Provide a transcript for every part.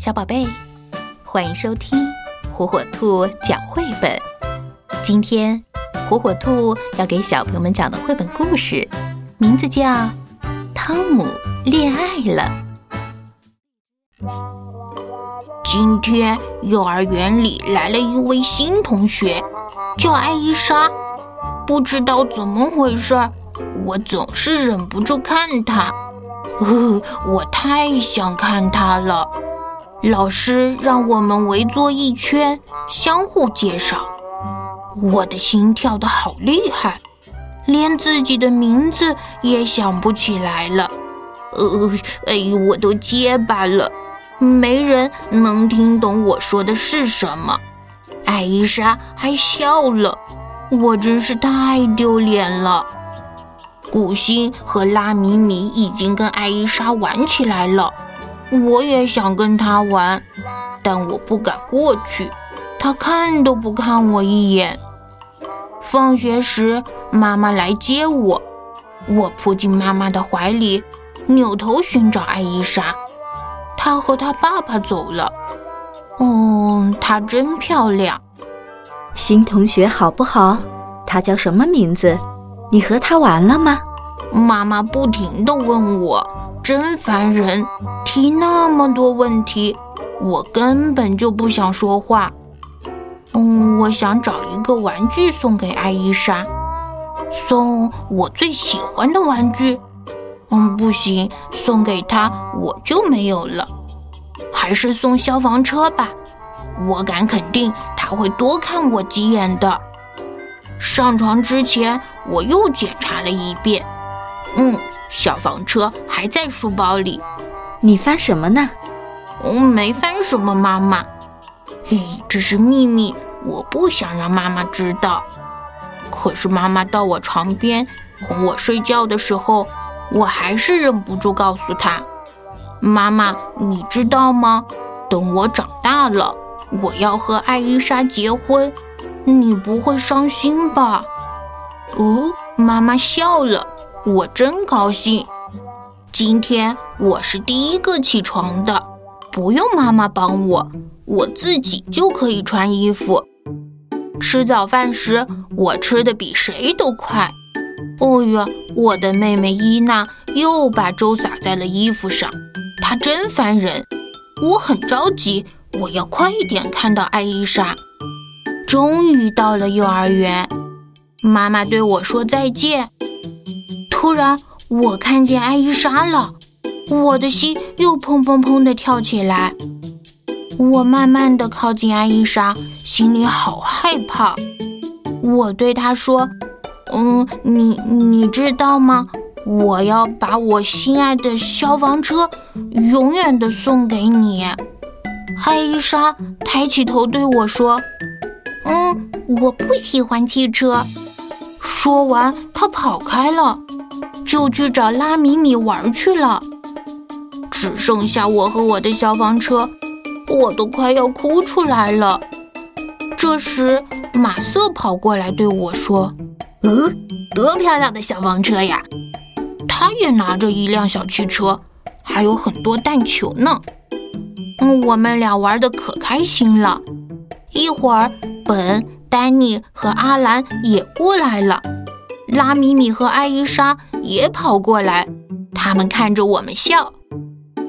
小宝贝，欢迎收听火火兔讲绘本。今天，火火兔要给小朋友们讲的绘本故事，名字叫《汤姆恋爱了》。今天幼儿园里来了一位新同学，叫艾伊莎。不知道怎么回事，我总是忍不住看她。呃，我太想看她了。老师让我们围坐一圈，相互介绍。我的心跳得好厉害，连自己的名字也想不起来了。呃，哎呦，我都结巴了，没人能听懂我说的是什么。艾伊莎还笑了，我真是太丢脸了。古欣和拉米米已经跟艾伊莎玩起来了。我也想跟他玩，但我不敢过去。他看都不看我一眼。放学时，妈妈来接我，我扑进妈妈的怀里，扭头寻找艾伊莎。她和她爸爸走了。嗯，她真漂亮。新同学好不好？她叫什么名字？你和她玩了吗？妈妈不停地问我。真烦人，提那么多问题，我根本就不想说话。嗯，我想找一个玩具送给艾伊莎，送我最喜欢的玩具。嗯，不行，送给她我就没有了。还是送消防车吧，我敢肯定她会多看我几眼的。上床之前，我又检查了一遍。嗯。消防车还在书包里，你翻什么呢？我没翻什么，妈妈。咦，这是秘密，我不想让妈妈知道。可是妈妈到我床边哄我睡觉的时候，我还是忍不住告诉她：“妈妈，你知道吗？等我长大了，我要和艾伊莎结婚，你不会伤心吧？”哦，妈妈笑了。我真高兴，今天我是第一个起床的，不用妈妈帮我，我自己就可以穿衣服。吃早饭时，我吃的比谁都快。哦哟，我的妹妹伊娜又把粥洒在了衣服上，她真烦人。我很着急，我要快一点看到艾伊莎。终于到了幼儿园，妈妈对我说再见。突然，我看见艾伊莎了，我的心又砰砰砰地跳起来。我慢慢地靠近艾伊莎，心里好害怕。我对她说：“嗯，你你知道吗？我要把我心爱的消防车永远的送给你。”艾伊莎抬起头对我说：“嗯，我不喜欢汽车。”说完，她跑开了。就去找拉米米玩去了，只剩下我和我的消防车，我都快要哭出来了。这时，马瑟跑过来对我说：“嗯，多漂亮的消防车呀！”他也拿着一辆小汽车，还有很多弹球呢。嗯，我们俩玩的可开心了。一会儿，本、丹尼和阿兰也过来了。拉米米和艾伊莎也跑过来，他们看着我们笑。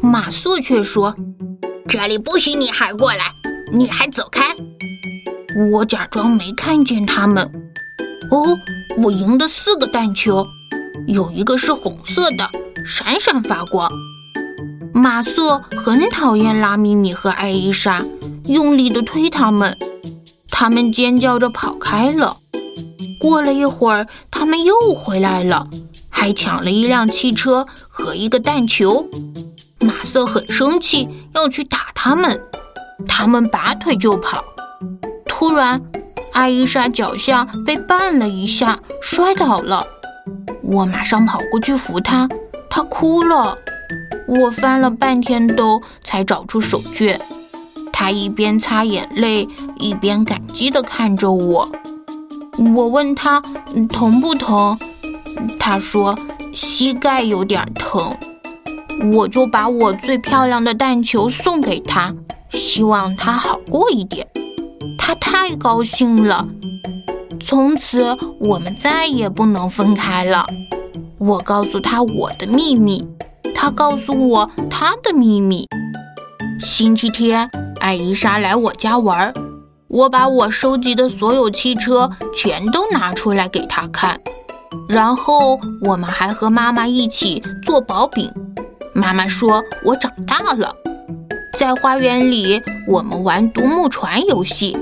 马瑟却说：“这里不许女孩过来，女孩走开。”我假装没看见他们。哦，我赢得四个弹球，有一个是红色的，闪闪发光。马瑟很讨厌拉米米和艾伊莎，用力地推他们，他们尖叫着跑开了。过了一会儿，他们又回来了，还抢了一辆汽车和一个弹球。马瑟很生气，要去打他们。他们拔腿就跑。突然，艾伊莎脚下被绊了一下，摔倒了。我马上跑过去扶她，她哭了。我翻了半天兜才找出手绢。她一边擦眼泪，一边感激地看着我。我问他疼不疼，他说膝盖有点疼。我就把我最漂亮的蛋球送给他，希望他好过一点。他太高兴了，从此我们再也不能分开了。我告诉他我的秘密，他告诉我他的秘密。星期天，艾伊莎来我家玩儿，我把我收集的所有汽车全都拿出来给他看，然后我们还和妈妈一起做薄饼。妈妈说我长大了。在花园里，我们玩独木船游戏，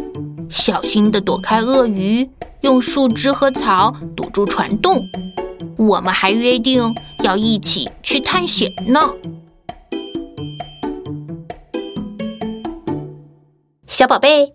小心地躲开鳄鱼，用树枝和草堵住船洞。我们还约定要一起去探险呢。小宝贝，